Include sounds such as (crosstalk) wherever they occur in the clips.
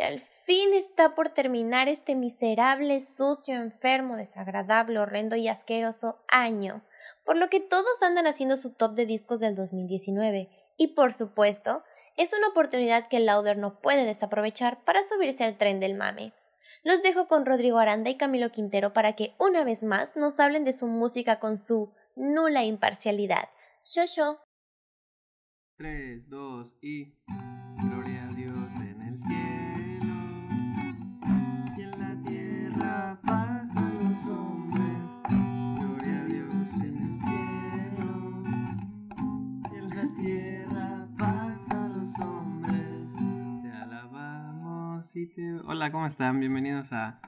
que al fin está por terminar este miserable, sucio, enfermo, desagradable, horrendo y asqueroso año, por lo que todos andan haciendo su top de discos del 2019. Y por supuesto, es una oportunidad que Lauder no puede desaprovechar para subirse al tren del mame. Los dejo con Rodrigo Aranda y Camilo Quintero para que una vez más nos hablen de su música con su nula imparcialidad. Yo, yo. 3, 2 y... Gloria Hola, ¿cómo están? Bienvenidos a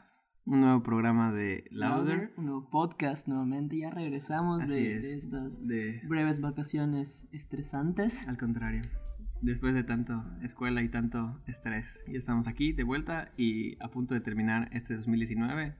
un nuevo programa de Louder. Un nuevo podcast nuevamente. Ya regresamos Así de, es, de estas De... breves vacaciones estresantes. Al contrario. Después de tanto escuela y tanto estrés, ya estamos aquí de vuelta y a punto de terminar este 2019.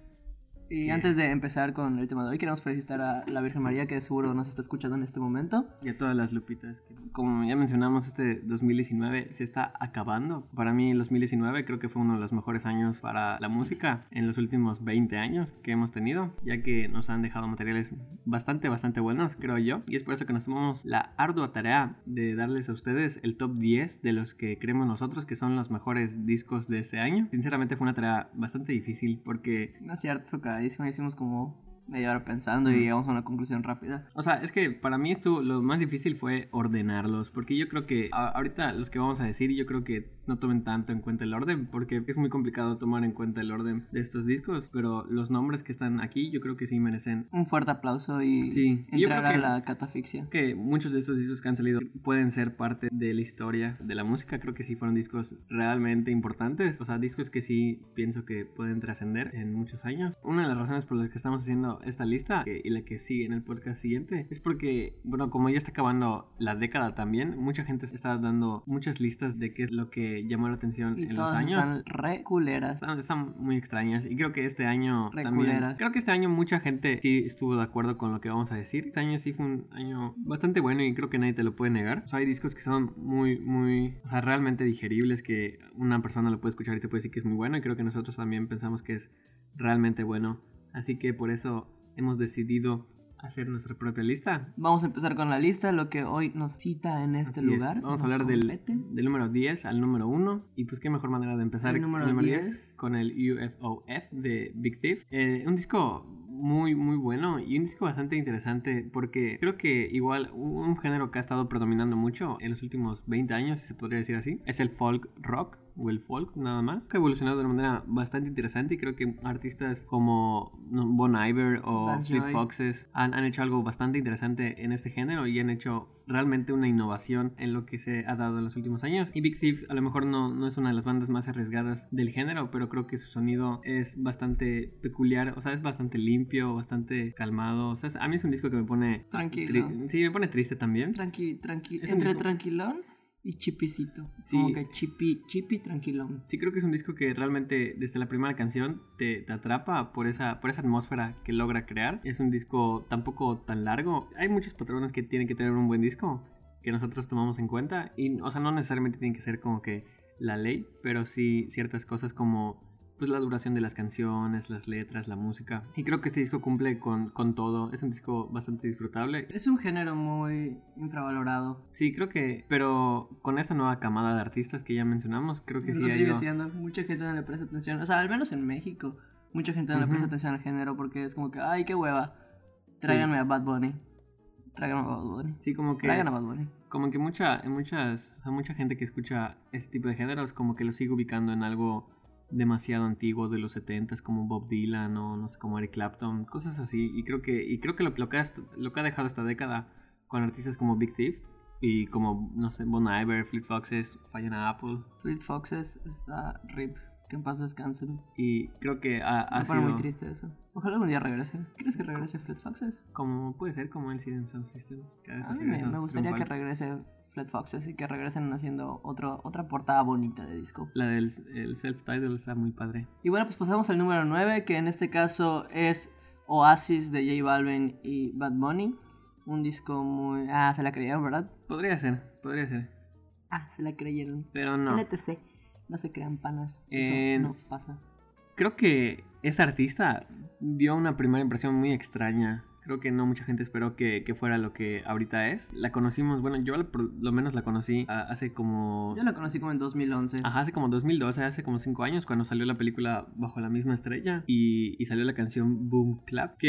Y antes de empezar con el tema de hoy, queremos felicitar a la Virgen María que seguro nos está escuchando en este momento. Y a todas las lupitas. que, como ya mencionamos, este 2019 se está acabando. Para mí, el 2019 creo que fue uno de los mejores años para la música en los últimos 20 años que hemos tenido, ya que nos han dejado materiales bastante, bastante buenos, creo yo. Y es por eso que nos tomamos la ardua tarea de darles a ustedes el top 10 de los que creemos nosotros que son los mejores discos de este año. Sinceramente, fue una tarea bastante difícil porque No es cierto, carísimo. Hicimos como media hora pensando y llegamos a una conclusión rápida. O sea, es que para mí esto lo más difícil fue ordenarlos, porque yo creo que a- ahorita los que vamos a decir, yo creo que no tomen tanto en cuenta el orden, porque es muy complicado tomar en cuenta el orden de estos discos, pero los nombres que están aquí yo creo que sí merecen Un fuerte aplauso y Sí, entrar a que- la catafixia. que muchos de estos discos que han salido pueden ser parte de la historia de la música. Creo que sí fueron discos realmente importantes. O sea, discos que sí pienso que pueden trascender en muchos años. Una de las razones por las que estamos haciendo esta lista que- y la que sigue en el podcast siguiente es porque, bueno, como ya está acabando la década también, mucha gente está dando muchas listas de qué es lo que llamó la atención Y en los años. están re culeras. Están, están muy extrañas y creo que este año Re también culeras. creo que este año mucha gente sí estuvo de acuerdo con lo que vamos a decir este año sí fue un año bastante bueno y creo que nadie te lo puede negar o sea hay discos que son muy muy o sea realmente digeribles que una persona lo puede escuchar y te puede decir que es muy bueno y creo que nosotros también pensamos que es realmente bueno así que por eso hemos decidido hacer nuestra propia lista Vamos a empezar con la lista, lo que hoy nos cita en este Así es. lugar. Vamos a hablar del, del número 10 al número 1. Y pues qué mejor manera de empezar El número 10 10. con el UFOF de Big Thief. Eh, un disco muy muy bueno y un disco bastante interesante porque creo que igual un género que ha estado predominando mucho en los últimos 20 años, si se podría decir así, es el folk rock o el folk nada más, ha evolucionado de una manera bastante interesante y creo que artistas como Bon Iver o Joy. Foxes han, han hecho algo bastante interesante en este género y han hecho realmente una innovación en lo que se ha dado en los últimos años. Y Big Thief a lo mejor no, no es una de las bandas más arriesgadas del género, pero creo que su sonido es bastante peculiar, o sea, es bastante limpio, bastante calmado. O sea, a mí es un disco que me pone... Tranquilo. sí, me pone triste también. Tranqui, tranqui, entre disco- tranquilón y chipicito. Sí. Como que chipi, chipi tranquilón. Sí, creo que es un disco que realmente desde la primera canción te, te atrapa por esa, por esa atmósfera que logra crear. Es un disco tampoco tan largo. Hay muchos patrones que tienen que tener un buen disco que nosotros tomamos en cuenta. Y, o sea, no necesariamente tienen que ser como que la ley, pero sí ciertas cosas como pues la duración de las canciones, las letras, la música. Y creo que este disco cumple con, con todo. Es un disco bastante disfrutable. Es un género muy infravalorado. Sí, creo que, pero con esta nueva camada de artistas que ya mencionamos, creo que sí Lo ha sigue ido... siendo. Mucha gente no le presta atención. O sea, al menos en México. Mucha gente no le Ujú. presta atención al género porque es como que, ay, qué hueva. Tráiganme a Bad Bunny. Tráiganme a Bad Bunny. Sí, como que... Traigan a Bad Bunny. como que mucha, muchas, o sea, mucha gente que escucha este tipo de géneros como que lo sigue ubicando en algo demasiado antiguo de los 70s como Bob Dylan o no sé como Eric Clapton, cosas así y creo que y creo que lo, lo que ha, lo que ha dejado esta década con artistas como Big Thief y como no sé Bon Iver, Fleet Foxes, Fiona Apple Fleet Foxes está RIP. Que en paz descansen. y creo que ha, sido muy triste eso. Ojalá algún día regrese. ¿Quieres que regrese Fleet Foxes? como puede ser como el Sid Sound System cada vez A mí me, gustaría que regrese Fleet Foxes y que regresen haciendo otro, otra portada bonita de disco. la del el self-title está muy padre Y bueno, pues pasamos al número 9, que en este caso es Oasis de J Balvin y Bad Bunny. Un disco muy... Ah, se la creyeron, ¿verdad? podría ser podría ser Ah, se la creyeron. pero no LTC. No se crean panas. Eso no pasa. Creo que esa artista dio una primera impresión muy extraña. Creo que no mucha gente esperó que, que fuera lo que ahorita es. La conocimos, bueno, yo al- por lo menos la conocí hace como... Yo la conocí como en 2011. Ajá, hace como 2012, hace como 5 años, cuando salió la película Bajo la misma estrella y, y salió la canción Boom Clap, que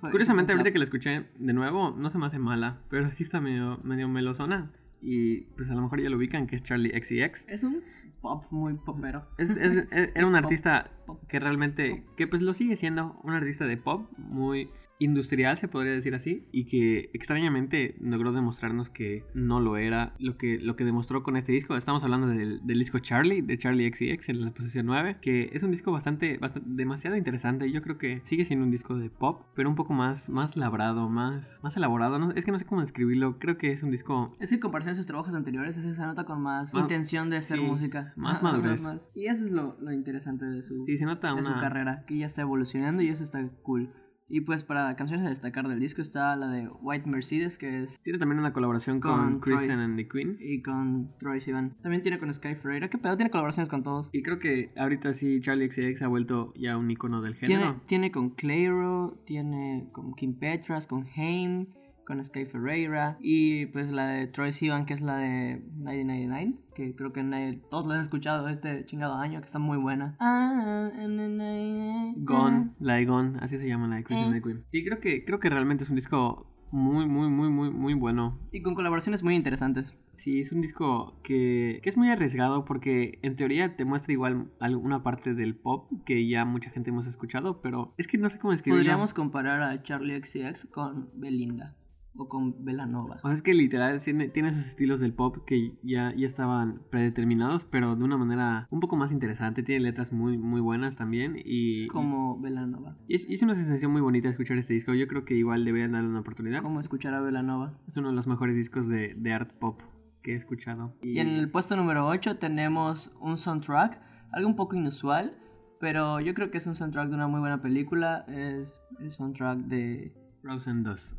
Clap. Curiosamente ahorita que la escuché de nuevo no se me hace mala, pero sí está medio, medio melosona y pues a lo mejor ya lo ubican que es Charlie XCX. Es un pop muy popero. Es, es- (laughs) es- era un Es pop, artista pop. que realmente, que pues lo sigue siendo, un artista de pop muy industrial, se podría decir así, y que extrañamente logró demostrarnos que no lo era lo que, lo que demostró con este disco. Estamos hablando del, del disco Charlie, de Charlie XCX en la posición 9, que es un disco bastante, bastante, demasiado interesante. Yo creo que sigue siendo un disco de pop, pero un poco más, más labrado, más, más elaborado. No, es que no sé cómo describirlo, creo que es un disco Es que en comparación a sus trabajos anteriores, ese se nota con más, Más- intención de hacer sí, música. más madurez. más- Y eso es lo, lo interesante de su, Sí, se nota de su carrera, que ya está evolucionando y eso está cool. Y pues para canciones a destacar del disco está la de White Mercedes, que es Tiene también una colaboración con, Con Kristen and the Queen. y con Troy Sivan. También tiene con Sky Ferreira, que pedo tiene colaboraciones con todos. Y creo que ahorita sí Charlie XCX ha vuelto ya un icono del Tiene, género. tiene con Clairo, tiene con Kim Petras, con Haim, con Sky Ferreira y pues la de Troy Sivan que es la de 1999, que creo que nadie- todos la han escuchado este chingado año, que está muy buena. Na, na, na, Gone, la de Gone, así se llama la de Kristen Eh. Queen. Sí, creo que, creo que realmente es un disco muy, muy, muy, muy, muy bueno. Y con colaboraciones muy interesantes. Sí, es un disco que, que es muy arriesgado porque en teoría te muestra igual alguna parte del pop que ya mucha gente hemos escuchado, pero es que no sé cómo describirlo. Podríamos comparar a Charlie XCX con Belinda o con Belanova. O sea, es que literal tiene, tiene esos estilos del pop que ya, ya estaban predeterminados, pero de una manera un poco más interesante. Tiene letras muy, muy buenas también y... Como Belanova. Y es, y es una sensación muy bonita escuchar este disco. Yo creo que igual deberían darle una oportunidad. Como escuchar a Belanova. Es uno de los mejores discos de, de art pop que he escuchado. Y en el puesto número 8 tenemos un soundtrack, algo un poco inusual, pero yo creo que es un soundtrack de una muy buena película. Es el soundtrack de. Frozen 2.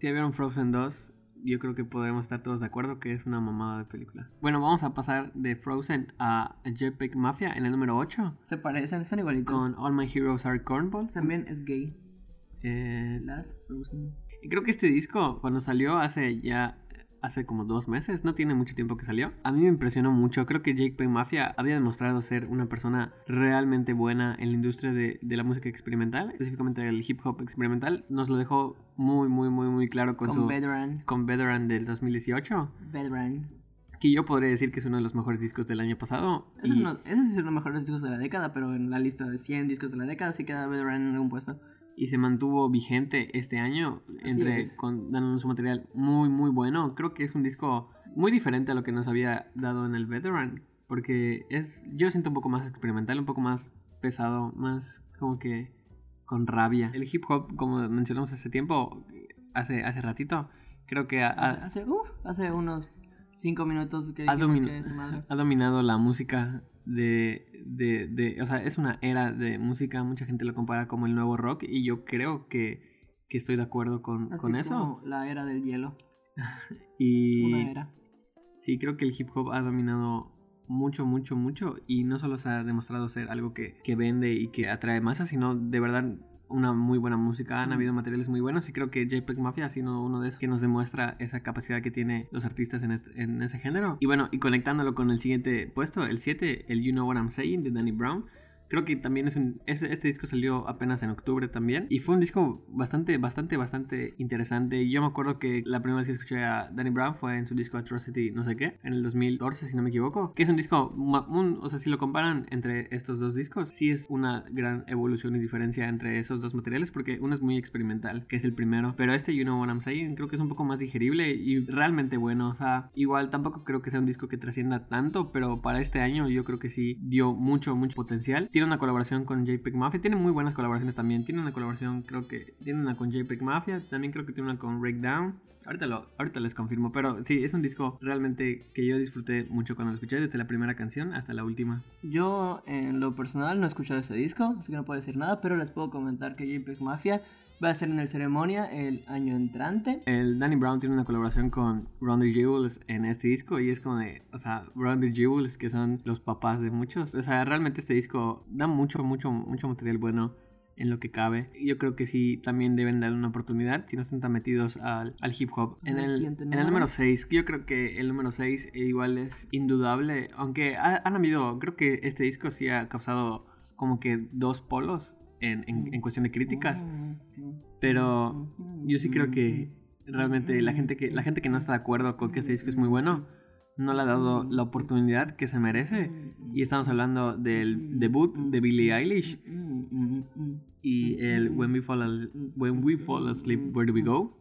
Si vieron Frozen 2, yo creo que podremos estar todos de acuerdo que es una mamada de película. Bueno, vamos a pasar de Frozen a JPEG Mafia en el número 8 Se parecen, están igualitos. con All My Heroes Are Cornballs. También es gay. Eh, Las Frozen. y creo que este disco, cuando salió hace ya hace como dos meses, no tiene mucho tiempo que salió. A mí me impresionó mucho. Creo que Jake Payne Mafia había demostrado ser una persona realmente buena en la industria de, de la música experimental, específicamente el hip hop experimental. Nos lo dejó muy, muy, muy, muy claro con, Con su Veteran. con Veteran del 2018. Veteran. Que yo podría decir que es uno de los mejores discos del año pasado. Ese, y- es uno- ese sí es uno de los mejores discos de la década, pero en la lista de 100 discos de la década sí queda Veteran en algún puesto. Y se mantuvo vigente este año entre es. con, dándonos un material muy muy bueno. Creo que es un disco muy diferente a lo que nos había dado en el veteran porque es yo siento un poco más experimental un poco más pesado más como que con rabia. El hip hop como mencionamos hace tiempo hace hace ratito creo que ha, ha- hace, uf, hace unos 5 minutos que ha, domin- que ha dominado la música de, de, de- O sea, es una era de música. Mucha gente lo compara como el nuevo rock. Y yo creo que, que estoy de acuerdo con, Así con eso. como la era del hielo. (laughs) Y Una era. sí, creo que el hip hop ha dominado mucho, mucho, mucho. Y no solo se ha demostrado ser algo que, que vende y que atrae masas, sino de verdad una muy buena música. Han Mm. habido materiales muy buenos. Y creo que JPEG Mafia ha sido uno de esos que nos demuestra esa capacidad que tienen los artistas en, este- en ese género. Y bueno, y conectándolo con el siguiente puesto, el 7, el You Know What I'm Saying de Danny Brown. Creo que también es un. Este, disco salió apenas en octubre también. Y fue un disco bastante, bastante, bastante interesante. Yo me acuerdo que la primera vez que escuché a Danny Brown fue en su disco Atrocity, no sé qué, en el 2014, si no me equivoco. Que es un disco. un- o sea, si lo comparan entre estos dos discos, sí es una gran evolución y diferencia entre esos dos materiales. Porque uno es muy experimental, que es el primero. Pero este, You Know What I'm Saying, creo que es un poco más digerible y realmente bueno. O sea, igual tampoco creo que sea un disco que trascienda tanto. Pero para este año, yo creo que sí dio mucho, mucho potencial. Tiene una colaboración con JPEG Mafia. Tiene muy buenas colaboraciones también. Tiene una colaboración, creo que. Tiene una con JPEG Mafia. También creo que tiene una con Breakdown. Ahorita, lo, ahorita les confirmo. Pero sí, es un disco realmente que yo disfruté mucho cuando lo escuché. Desde la primera canción hasta la última. Yo, en lo personal, no he escuchado ese disco, así que no puedo decir nada, pero les puedo comentar que JPEG Mafia Va a ser en el ceremonia el año entrante. El Danny Brown tiene una colaboración con Ron the Jewels en este disco y es como de, o sea, Ron the Jewels que son los papás de muchos. O sea, realmente este disco da mucho, mucho, mucho material bueno en lo que cabe. Yo creo que sí también deben darle una oportunidad si no están tan metidos al, al hip hop. En El en el número. número 6, yo creo que el número 6 igual es indudable, aunque ha- han habido, creo que este disco sí ha causado como que dos polos en, en- en cuestión de críticas, pero yo sí creo que realmente la gente que, la gente que no está de acuerdo con que este disco es muy bueno, no le ha dado la oportunidad que se merece. Y estamos hablando del debut de Billie Eilish. Y el When We Fall, As- When We Fall Asleep, Where Do We Go?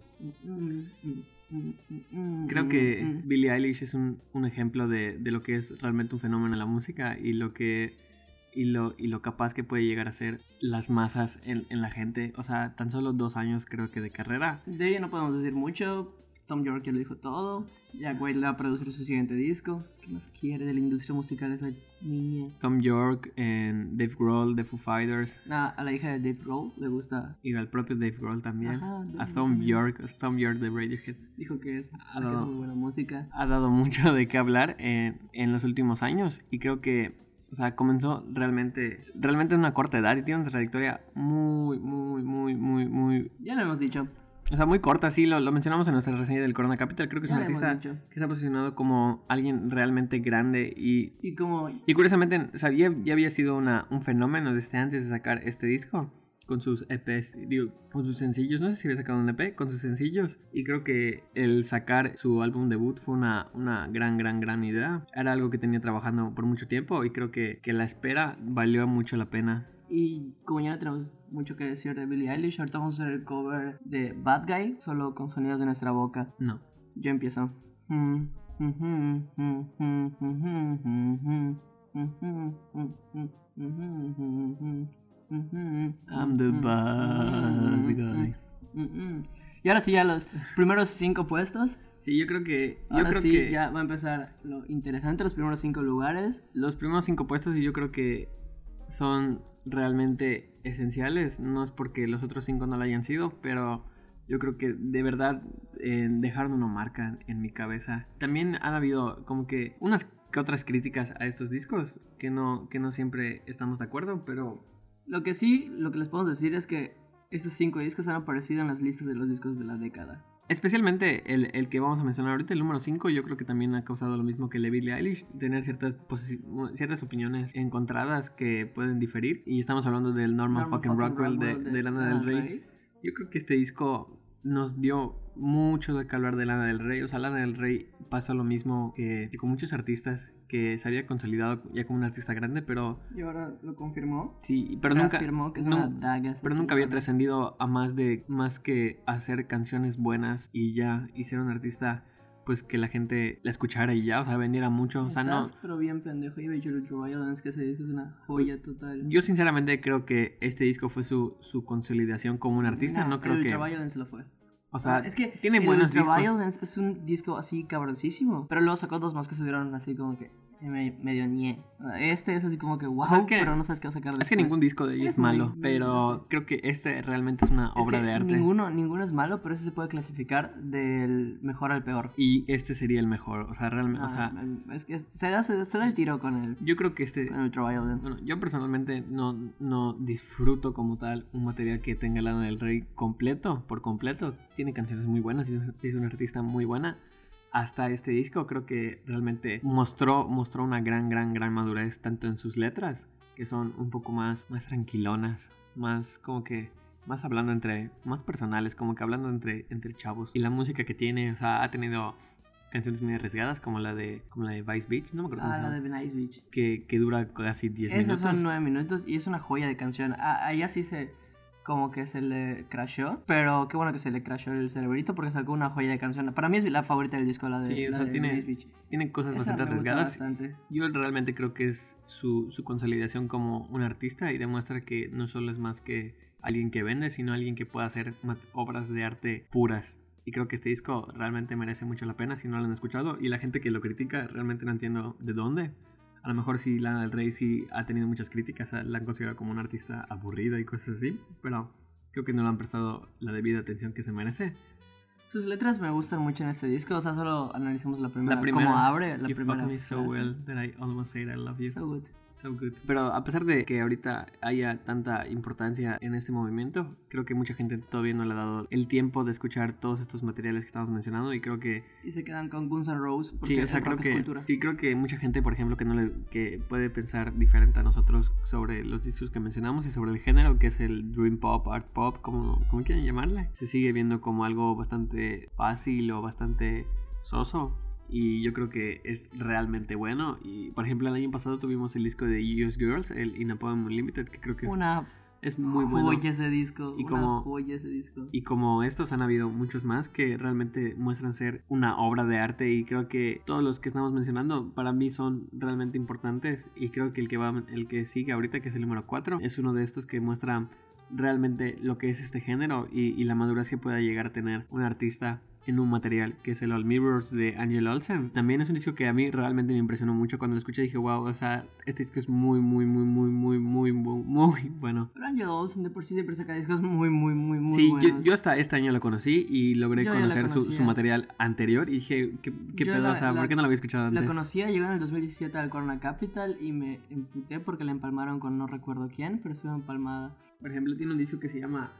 Creo que Billie Eilish es un, un ejemplo de, de lo que es realmente un fenómeno en la música y lo que y lo, y lo capaz que puede llegar a ser las masas en, en la gente. O sea, tan solo dos años creo que de carrera. De ella no podemos decir mucho. Tom York ya lo dijo todo. Jack White le va a producir su siguiente disco. ¿Qué más quiere de la industria musical esa niña? Tom York, en Dave Grohl de Foo Fighters Nada, a la hija de Dave Grohl le gusta. y al propio Dave Grohl también. Ajá, a Tom. York, a Tom York de Radiohead. Dijo que es, Ha dado- muy buena música. ha dado mucho de qué hablar en, en los últimos años y creo que, o sea, comenzó realmente, realmente en una corta edad y tiene una trayectoria muy, muy, muy, muy, muy, Ya lo hemos dicho. o sea, muy corta, sí, lo, lo mencionamos en nuestra reseña del Corona Capital, creo que es Ya un artista que se ha posicionado como alguien realmente grande y, Y como y curiosamente, o sea, ya, ya había sido una, un fenómeno desde antes de sacar este disco. Con sus EPs, digo, con sus sencillos, no sé si había sacado un EP, con sus sencillos. Y creo que el sacar su álbum debut fue una, una gran, gran, gran idea. Era algo que tenía trabajando por mucho tiempo y creo que, que la espera valió mucho la pena. Y como ya tenemos mucho que decir de Billie Eilish, ahorita vamos a hacer el cover de Bad Guy, solo con sonidos de nuestra boca. No. Yo empiezo. I'm the bad. Y ahora sí, ya los primeros cinco puestos. Sí, yo creo que. Yo Ahora creo sí, que ya va a empezar lo interesante, los primeros cinco lugares. los primeros cinco puestos y yo creo que son realmente esenciales. No es porque los otros cinco no lo hayan sido, pero yo creo que de verdad eh, dejaron una marca en mi cabeza. También han habido como que unas que otras críticas a estos discos que no, que no siempre estamos de acuerdo, pero Lo que sí, lo que les podemos decir es que estos cinco discos han aparecido en las listas de los discos de la década. especialmente el, el que vamos a mencionar ahorita, el número 5, yo creo que también ha causado lo mismo que el de Billie Eilish, tener ciertas, ciertas opiniones encontradas que pueden diferir. Y estamos hablando del Norman, Norman fucking Rockwell de, Rockwell de Lana del Rey. Yo creo que este disco nos dio mucho de qué hablar de Lana del Rey. O sea, Lana del Rey pasa lo mismo que, que con muchos artistas, que se había consolidado ya como un artista grande, pero Y ahora lo confirmó. sí, pero nunca, que es no- una daga. pero nunca había trascendido a más de más que hacer canciones buenas y ya y ser un artista pues que la gente la escuchara y ya, o sea, vendiera mucho, o sea, no Estás, pero bien pendejo. Ultra Violence, que ese disco es una joya total. yo sinceramente creo que este disco fue su, su consolidación como un artista, Nah, no creo el que Violence lo fue. O sea, es que tiene buenos discos. Violence es un disco así cabroncísimo. Pero luego sacó dos más que subieron así como que medio ñe. Este es así como que wow, sea, es que- pero no sabes qué va a sacar Es que ningún disco de ellos es malo, muy pero creo que este realmente es una Es obra de arte. Ninguno, ninguno es malo, pero ese se puede clasificar del mejor al peor. Y este sería el mejor, o sea, realmente, o sea, Ah, es que se da, se, se da el tiro con el, yo creo que este con el. Bueno, yo personalmente no, no disfruto como tal un material que tenga Lana del Rey completo, por completo. Tiene canciones muy buenas es una artista muy buena. Hasta este disco creo que realmente mostró, mostró una gran, gran, gran madurez tanto en sus letras, que son un poco más, más tranquilonas, más como que más hablando entre, más personales, como que hablando entre, entre chavos. Y la música que tiene, o sea, ha tenido canciones muy arriesgadas como la de, como la de Vice Beach, no me acuerdo Ah, la de Venice Beach. que, que dura casi 10 Esos minutos. son nueve minutos y es una joya de canción. A, a ella sí se como que se le crashó, pero qué bueno que se le crashó el cerebrito porque sacó una joya de canción. Para mí es la favorita del disco, la de, Sí, o la sea, de tiene- Beach. Tiene cosas Esa bastante arriesgadas. bastante. Yo realmente creo que es su, su consolidación como un artista y demuestra que no solo es más que alguien que vende, sino alguien que puede hacer obras de arte puras. Y creo que este disco realmente merece mucho la pena si no lo han escuchado. Y la gente que lo critica realmente no entiendo de dónde. A lo mejor sí Lana del Rey sí ha tenido muchas críticas, la han considerado como un artista aburrida y cosas así. Pero creo que no le han prestado la debida atención que se merece. Sus letras me gustan mucho en este disco, o sea, solo analicemos la primera. La primera, Cómo abre la you primera. fuck me so well that I almost said I love you. So good. So good. Pero a pesar de que ahorita haya tanta importancia en este movimiento, creo que mucha gente todavía no le ha dado el tiempo de escuchar todos estos materiales que estamos mencionando y creo que Y se quedan con Guns N' Roses porque sí, o sea, el creo rock es que cultura. sí creo que mucha gente, por ejemplo, que no le que puede pensar diferente a nosotros sobre los discos que mencionamos y sobre el género que es el dream pop, art pop, como como quieran llamarle, se sigue viendo como algo bastante fácil o bastante soso y yo creo que es realmente bueno. Y por ejemplo, el año pasado tuvimos el disco de US Girls, el In a Poem Unlimited, que creo que es, Una es muy bueno. joya ese disco. Y una como- joya ese disco. Y como estos han habido muchos más que realmente muestran ser una obra de arte y creo que todos los que estamos mencionando para mí son realmente importantes y creo que el que va el que sigue ahorita que es el número 4 es uno de estos que muestra realmente lo que es este género y, y la madurez que pueda llegar a tener un artista en un material que es el All Mirrors de Angel Olsen. También es un disco que a mí realmente me impresionó mucho cuando lo escuché dije, wow, o sea, este disco es muy, muy, muy, muy, muy, muy, muy, muy bueno. Pero Angel Olsen de por sí siempre saca discos muy, muy, muy, muy sí, yo, buenos. yo hasta este año lo conocí y logré Yo conocer su, su material anterior y dije, ¿qué, qué Yo pedo? la- o sea, la- ¿por qué no lo había escuchado antes? La conocía, llegó en el 2017 al Corona Capital y me emputé porque la empalmaron con no recuerdo quién, pero estuvo empalmada. Por ejemplo, tiene un disco que se llama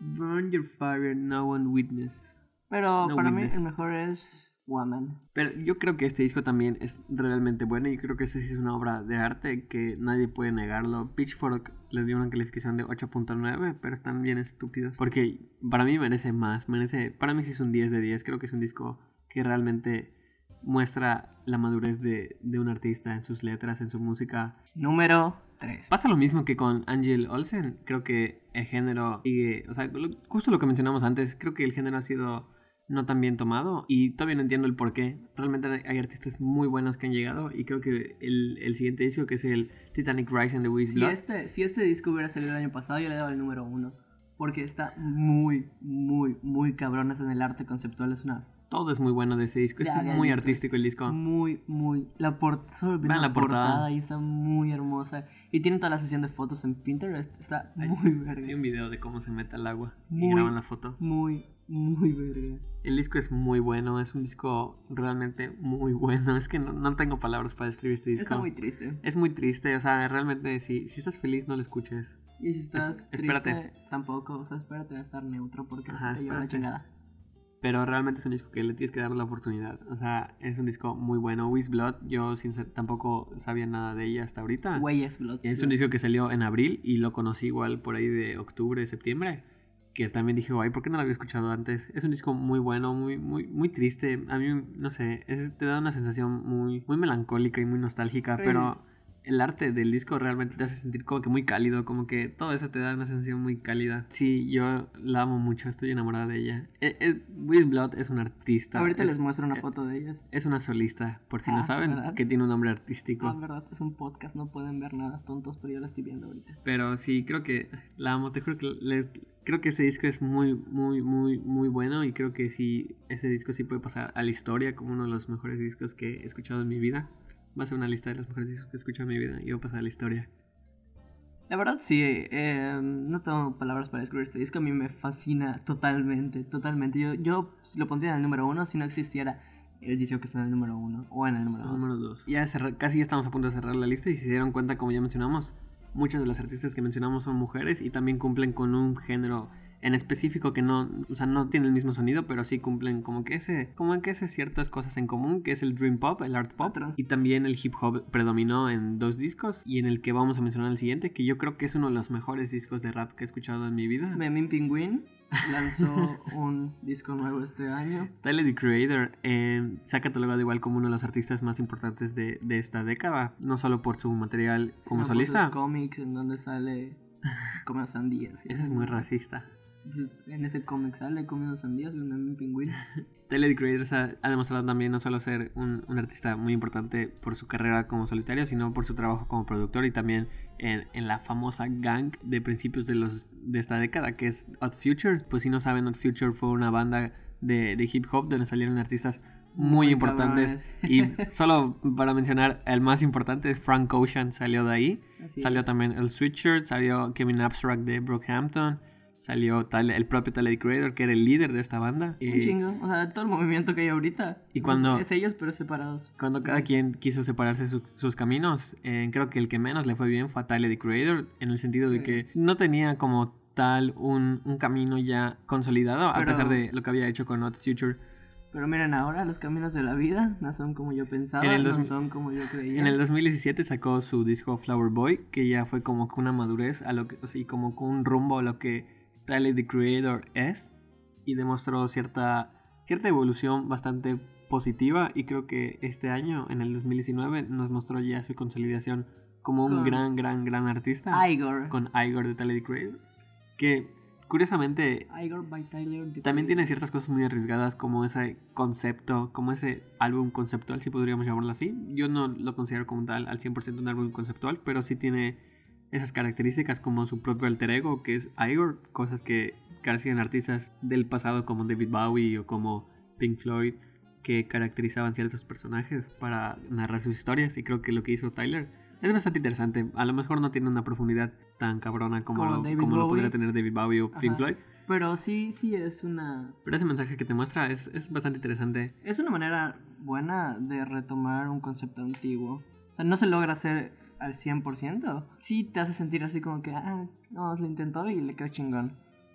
Burn Your Fire, No One Witness. Pero No para mí el mejor es Woman. Pero yo creo que este disco también es realmente bueno y creo que este sí es una obra de arte que nadie puede negarlo. Pitchfork les dio una calificación de 8.9, pero están bien estúpidos. Porque para mí merece más, merece... Para mí sí es un 10 de 10, creo que es un disco que realmente muestra la madurez de, de un artista en sus letras, en su música. Número 3. Pasa lo mismo que con Angel Olsen. Creo que el género sigue. O sea, lo- justo lo que mencionamos antes. Creo que el género ha sido no tan bien tomado. Y todavía no entiendo el por qué. Realmente hay- artistas muy buenos que han llegado. Y creo que el, el siguiente disco, que es el Titanic Rising de Wiz Si Blood. este, si este disco hubiera salido el año pasado, yo le daba el número 1. Porque está muy, muy, muy cabrón en el arte conceptual. Es una Todo es muy bueno de ese disco. Es Ya, muy artístico el disco. muy, muy. La, por... Vean la, la portada. portada y está muy hermosa. Y tiene toda la sesión de fotos en Pinterest. Está muy Hay verga. un video de cómo se mete al agua y Muy- graban la foto. Muy, muy verga. El disco es muy bueno. Es un disco realmente muy bueno. Es que no, no tengo palabras para describir este disco. Está muy triste. Es muy triste, o sea, realmente si, si estás feliz no lo escuches. Y si estás Es- espérate. triste, tampoco. O sea, espérate a estar neutro porque Ajá, te lleva la espérate. chingada. Pero realmente es un disco que le tienes que dar la oportunidad. O sea, es un disco muy bueno. Wiz Blood, yo sin ser- tampoco sabía nada de ella hasta ahorita. Huellas Blood. Es un disco que salió en abril y lo conocí igual por ahí de octubre, septiembre. Que también dije, ay, ¿por qué no lo había escuchado antes? Es un disco muy bueno, muy, muy, muy triste. A mí, no sé, es- te da una sensación muy, muy melancólica y muy nostálgica, Sí. pero el arte del disco realmente te hace sentir como que muy cálido, como que todo eso te da una sensación muy cálida. Sí, yo la amo mucho, estoy enamorada de ella. Eh, eh, Wiz Blood es un artista. Ahorita es, les muestro una foto de ellas. Es una solista, por si no Ah, saben, ¿verdad? que tiene un nombre artístico. Ah, verdad, es un podcast, no pueden ver nada tontos, pero yo la estoy viendo ahorita. Pero sí, creo que la amo. Te juro que le- creo que este disco es muy, muy, muy, muy bueno. Y creo que sí, ese disco sí puede pasar a la historia como uno de los mejores discos que he escuchado en mi vida. Va a ser una lista de los mejores discos que he escuchado en mi vida y va a pasar a la historia. La verdad, sí, eh, no tengo palabras para describir este disco. A mí me fascina totalmente, totalmente. Yo, yo lo pondría en el número uno si no existiera el disco que está en el número uno o en el número dos. Número 2. Ya cerra- casi ya estamos a punto de cerrar la lista y si se dieron cuenta, como ya mencionamos, muchas de las artistas que mencionamos son mujeres y también cumplen con un género en específico que no, o sea, no tiene el mismo sonido, pero sí cumplen como que ese, como que ese ciertas cosas en común, que es el dream pop, el art pop, y también el hip hop predominó en dos discos y en el que vamos a mencionar el siguiente, que yo creo que es uno de los mejores discos de rap que he escuchado en mi vida. Memín Penguin lanzó (laughs) un disco nuevo este año. Tyler the Creator eh, se ha catalogado igual como uno de los artistas más importantes de, de esta década, no solo por su material como Sino por solista. sus cómics en donde sale (laughs) comiendo sandías. Ese es muy racista. En ese cómic sale comiendo sandías y un Penguin. (laughs) Tyler the Creator se ha, ha demostrado también no solo ser un, un artista muy importante por su carrera como solitario, sino por su trabajo como productor y también en, en la famosa gang de principios de, los, de esta década, que es Odd Future. Pues si no saben, Odd Future fue una banda de, de hip hop donde salieron artistas muy, Muy importantes. Y (laughs) solo para mencionar, el más importante, Frank Ocean salió de ahí. Así Salió es. también el Sweatshirt, salió Kevin Abstract de Brockhampton, salió Tyler- el propio Tyler Creator, que era el líder de esta banda. Un Y chingo. O sea, todo el movimiento que hay ahorita. Y cuando- Es, es ellos, pero separados. cuando cada quien quiso separarse su- sus caminos, eh, creo que el que menos le fue bien fue a Tyler Creator, en el sentido de que no tenía como tal un, un camino ya consolidado, a Pero- pesar de lo que había hecho con Not Future. Pero miren, ahora los caminos de la vida no son como yo pensaba, En el no 2000 son como yo creía. En el 2017 sacó su disco Flower Boy, que ya fue como con una madurez a lo que, y como con un rumbo a lo que Tyler the Creator es y demostró cierta cierta evolución bastante positiva y creo que este año en el 2019 nos mostró ya su consolidación como un Con- gran gran gran artista Igor. con Igor de Tyler the Creator que curiosamente Igor by Tyler. the también tiene ciertas cosas muy arriesgadas como ese concepto, como ese álbum conceptual, si podríamos llamarlo así. Yo no lo considero como tal al 100% un álbum conceptual, pero sí tiene esas características como su propio alter ego, que es Igor, cosas que carecían artistas del pasado como David Bowie o como Pink Floyd, que caracterizaban ciertos personajes para narrar sus historias y creo que lo que hizo Tyler es bastante interesante. A lo mejor no tiene una profundidad tan cabrona como, Como lo, como podría tener David Bowie o Pink. Floyd, Pero sí, sí es una... pero ese mensaje que te muestra es, es bastante interesante. Es una manera buena de retomar un concepto antiguo. O sea, no se logra hacer al 100%. Sí te hace sentir así como que, ah, no, lo intentó y le quedó chingón.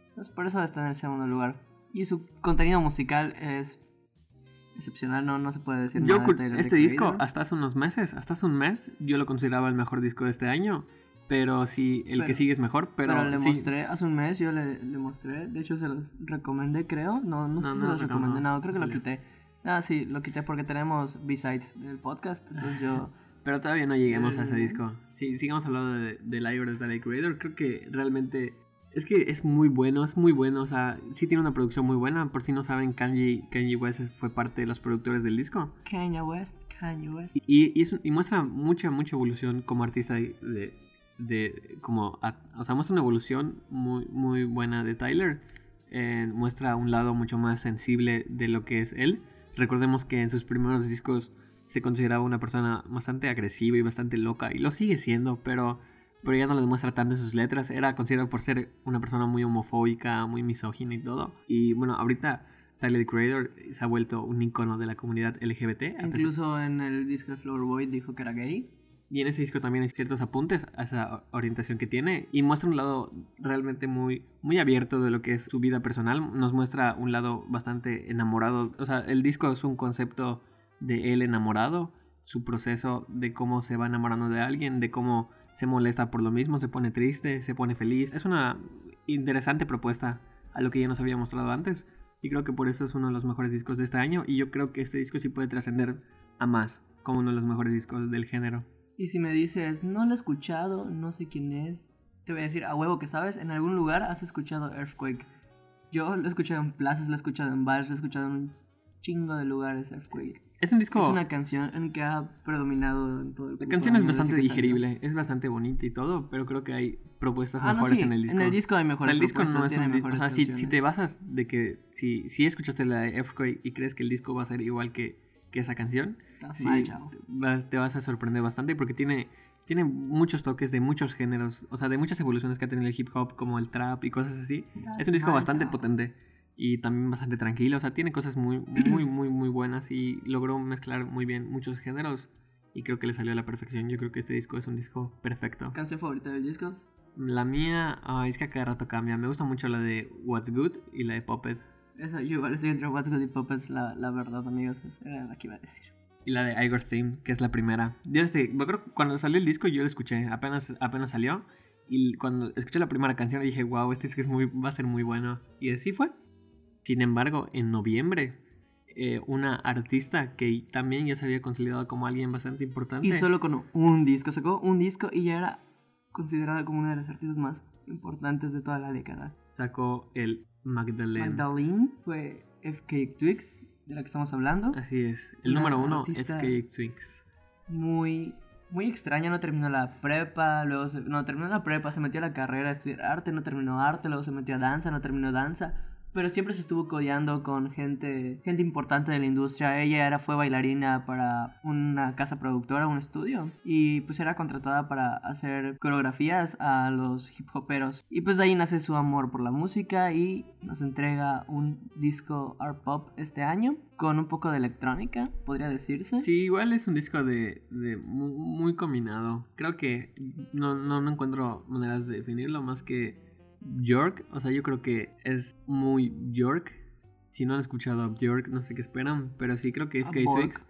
Entonces por eso está en el segundo lugar. Y su contenido musical es excepcional, no, no se puede decir Yo, nada de este disco, Creator. hasta hace unos meses, hasta hace un mes, yo lo consideraba el mejor disco de este año. Pero sí, el que Pero- sigue es mejor. Pero, Pero, le sí, mostré, hace un mes yo le, le mostré, de hecho se los recomendé creo, no, no, No, sé si no se los recom- recomendé, no, no, creo que lo salió. quité. Ah, sí, lo quité porque tenemos B-Sides del podcast, entonces yo... (laughs) Pero todavía no lleguemos a ese disco. Sí, sigamos hablando de, del Igor de Tyler Creator. Creo que realmente es que es muy bueno, es muy bueno. O sea, sí tiene una producción muy buena. Por si no saben, Kanye, Kanye West fue parte de los productores del disco. Kanye West, Kanye West. Y, y, es- y muestra mucha, mucha evolución como artista de... de- de- como, a- o sea, muestra una evolución muy, muy buena de Tyler. Eh, muestra un lado mucho más sensible de lo que es él. Recordemos que en sus primeros discos se consideraba una persona bastante agresiva y bastante loca. Y lo sigue siendo, pero, pero ya no lo demuestra tanto en sus letras. Era considerado por ser una persona muy homofóbica, muy misógina y todo. Y bueno, ahorita Tyler the Creator se ha vuelto un icono de la comunidad LGBT. Incluso en el disco de Flower Boy dijo que era gay. y en ese disco también hay ciertos apuntes a esa orientación que tiene y muestra un lado realmente muy, muy abierto de lo que es su vida personal. Nos muestra un lado bastante enamorado. O sea, el disco es un concepto de él enamorado, su proceso de cómo se va enamorando de alguien, de cómo se molesta por lo mismo, se pone triste, se pone feliz. Es una interesante propuesta a lo que ya nos había mostrado antes. Y creo que por eso es uno de los mejores discos de este año. Y yo creo que este disco sí puede trascender a más como uno de los mejores discos del género. Y si me dices, no lo he escuchado, no sé quién es, te voy a decir, a huevo que sabes, en algún lugar has escuchado Earthquake. Yo lo he escuchado en plazas, lo he escuchado en bares, lo he escuchado en un chingo de lugares, Earthquake. Es un disco. Es una canción en que ha predominado en todo el La canción es bastante digerible, es bastante bonita y todo, pero creo que hay propuestas Ah, no, mejores sí, en el disco. En el disco hay o sea, mejores el disco no es un disco. O mejores sea, si, te basas de que si, si escuchaste la de Earthquake y crees que el disco va a ser igual que, que esa canción, Estás sí, mal, chavo. vas- te vas a sorprender bastante porque tiene, tiene muchos toques de muchos géneros, o sea, de muchas evoluciones que ha tenido el hip hop, como el trap y cosas así. Es un disco Mal, bastante potente y también bastante tranquilo. O sea, tiene cosas muy, muy, (clears throat) muy, muy buenas y logró mezclar muy bien muchos géneros. Y creo que le salió a la perfección. Yo creo que este disco es un disco perfecto. ¿Canción favorita del disco? La mía, ay, es que a cada rato cambia. Me gusta mucho la de What's Good y la de Puppet. Esa, yo igual estoy entre What's Good y Puppet, la, la verdad, amigos, esa era la que iba a decir. Y la de Igor Theme, que es la primera. Yo este, me acuerdo que cuando salió el disco yo lo escuché. Apenas, apenas salió. Y cuando escuché la primera canción dije, wow, este disco es muy, va a ser muy bueno. Y así fue. Sin embargo, en noviembre, eh, una artista que también ya se había consolidado como alguien bastante importante. Y solo con un disco, sacó un disco y ya era considerada como una de las artistas más importantes de toda la década. Sacó el Magdalene. Magdalene fue FK Twigs, de la que estamos hablando. Así es. El Una número uno, FK Twigs. Muy, muy extraña, no terminó la prepa, luego se- no terminó la prepa, se metió a la carrera a estudiar arte, no terminó arte, luego se metió a danza, no terminó danza. Pero siempre se estuvo codeando con gente, gente importante de la industria. Ella era, fue bailarina para una casa productora, un estudio, y pues era contratada para hacer coreografías a los hip hoperos. Y pues de ahí nace su amor por la música y nos entrega un disco art pop este año con un poco de electrónica, podría decirse. Sí, igual es un disco de, de muy, muy combinado. Creo que no, no, no encuentro maneras de definirlo más que York, o sea, yo creo que es muy York. Si no han escuchado a York, no sé qué esperan, pero sí creo que FK Twigs,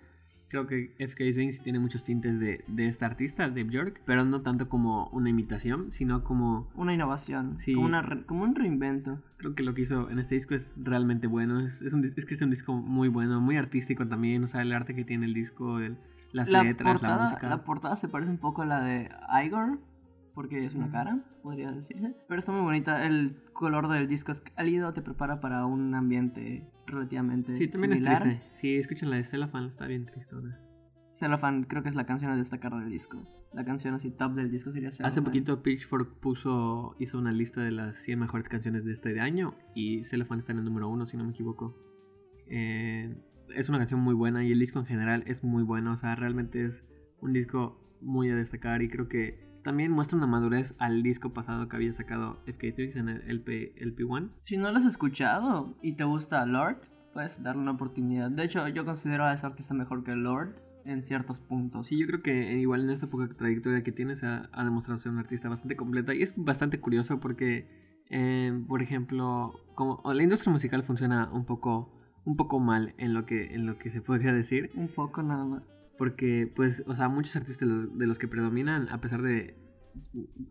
creo que FK tiene muchos tintes de, de esta artista, de York, pero no tanto como una imitación, sino como una innovación, sí. como, una como un reinvento. Creo que lo que hizo en este disco es realmente bueno, es, es, un, es que es un disco muy bueno, muy artístico también, o sea, el arte que tiene el disco, el, las la letras, portada, la música. La portada se parece un poco a la de Igor, porque es una cara, podría decirse. Pero está muy bonita. El color del disco es cálido, te prepara para un ambiente relativamente Sí, también similar. es triste. Sí, escuchen la de Cellophane, está bien triste. Cellophane creo que es la canción a destacar del disco. La canción así top del disco sería Cellophane. Hace poquito Pitchfork puso, hizo una lista de las 100 mejores canciones de este año y Cellophane está en el número uno, si no me equivoco. Eh, es una canción muy buena y el disco en general es muy bueno. O sea, realmente es un disco muy a destacar y creo que también muestra una madurez al disco pasado que había sacado FK Twigs en el LP, LP1. Si no lo has escuchado y te gusta Lord, puedes darle una oportunidad. De hecho, yo considero a ese artista mejor que Lord en ciertos puntos. Sí, yo creo que igual en esta poca trayectoria que tienes ha, ha demostrado ser un artista bastante completa y es bastante curioso porque, eh, por ejemplo, como la industria musical funciona un poco, un poco mal en lo que, en lo que se podría decir. Un poco nada más. Porque, pues, o sea, muchos artistas de los, que predominan, a pesar de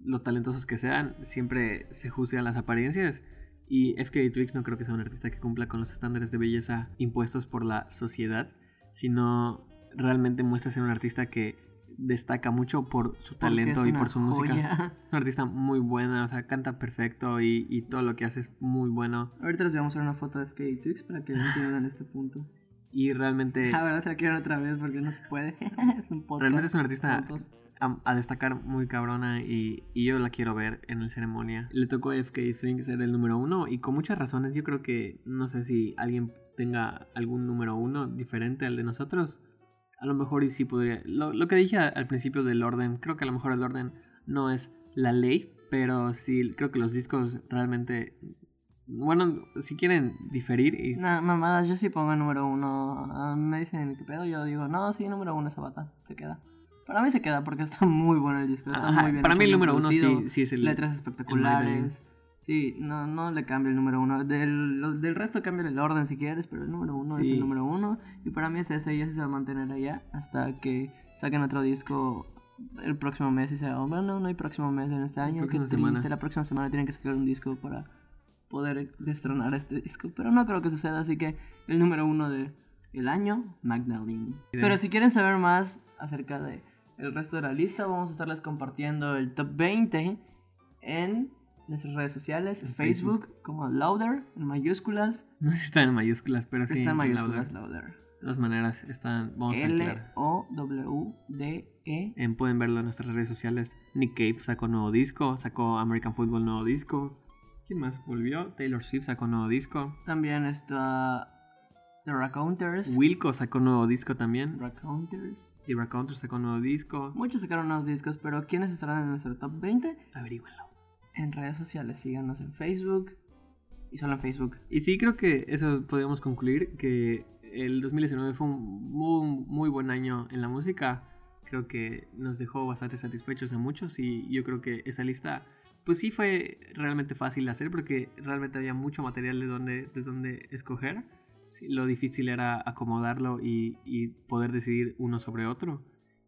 lo talentosos que sean, siempre se juzgan las apariencias. Y FK Twigs no creo que sea un artista que cumpla con los estándares de belleza impuestos por la sociedad, sino realmente muestra ser un artista que destaca mucho por su talento y por su joya. (laughs) música. Es una artista muy buena, o sea, canta perfecto y, y, todo lo que hace es muy bueno. Ahorita les voy a mostrar una foto de FK Twigs para que entiendan este punto. Y realmente... Ahora se la quiero otra vez porque no se puede. (laughs) es un podcast, realmente es un artista a, a, destacar muy cabrona y, y, yo la quiero ver en el ceremonia. Le tocó a FK Twigs ser el número uno y con muchas razones. Yo creo que no sé si alguien tenga algún número uno diferente al de nosotros. A lo mejor y sí podría. Lo, lo que dije al principio del orden, creo que a lo mejor el orden no es la ley, pero sí creo que los discos realmente bueno, si quieren diferir y... No, mamadas, yo sí pongo el número uno. A mí me dicen, ¿qué pedo? Yo digo, no, sí, número uno esa bata, se queda. Para mí se queda porque está (laughs) muy bueno el disco, está Ajá, muy bien Para mí el número uno sí, sí es el... Letras espectaculares. Sí, no, no le cambio el número uno. Del, lo- del resto cambia el orden si quieres, pero el número uno es Sí. el número uno. Y para mí es ese y ese se va a mantener allá hasta que saquen otro disco el próximo mes y sea, oh, bueno, no hay próximo mes en este año. Próxima triste, semana. la próxima semana tienen que sacar un disco para poder destronar este disco. Pero no creo que suceda, así que el número uno de el año, Magdalene. Pero si quieren saber más acerca de el resto de la lista, vamos a estarles compartiendo el top 20 en nuestras redes sociales, En Facebook, como Louder, en mayúsculas. No están en mayúsculas, pero sí. está en la mayúsculas verdad. Louder. De todas maneras, están... Vamos a aclarar. L-O-W-D-E. Eh, pueden verlo en nuestras redes sociales. Nick Cave sacó nuevo disco, sacó American Football nuevo disco. ¿Quién más volvió? Taylor Swift sacó nuevo disco. También está The Raconteurs. Wilco sacó nuevo disco también. Raconteurs. The Raconteurs sacó nuevo disco. Muchos sacaron nuevos discos, pero ¿quiénes estarán en nuestro top 20? Averígüenlo. En redes sociales, síganos en Facebook. Y solo en Facebook. Y sí, creo que eso podríamos concluir que el 2019 fue un muy, muy buen año en la música. Creo que nos dejó bastante satisfechos a muchos y yo creo que esa lista, pues sí fue realmente fácil de hacer porque realmente había mucho material de donde, de donde escoger. Sí, lo difícil era acomodarlo y, poder decidir uno sobre otro.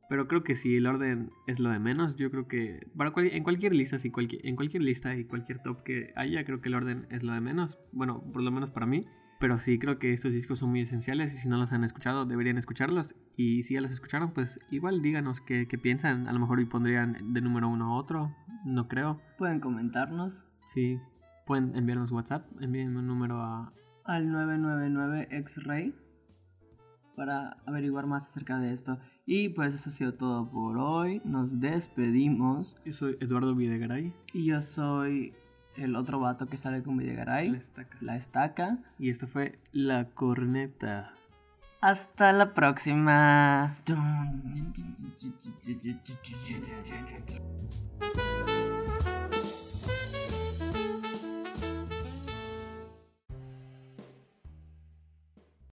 Pero creo que si el orden es lo de menos, yo creo que para cual- en cualquier lista, si cualquier, en cualquier lista y cualquier top que haya, creo que el orden es lo de menos. Bueno, por lo menos para mí. Pero sí creo que estos discos son muy esenciales y si no los han escuchado, deberían escucharlos. Y si ya los escucharon, pues igual díganos qué, qué piensan. A lo mejor y pondrían de número uno a otro. No creo. Pueden comentarnos Sí. Pueden enviarnos WhatsApp. Envíenme un número a... al 999 x para averiguar más acerca de esto. Y pues eso ha sido todo por hoy. Nos despedimos. Yo soy Eduardo Videgaray. Y yo soy el otro vato que sale con Videgaray. La estaca. La estaca. Y esto fue La Corneta. Hasta la próxima.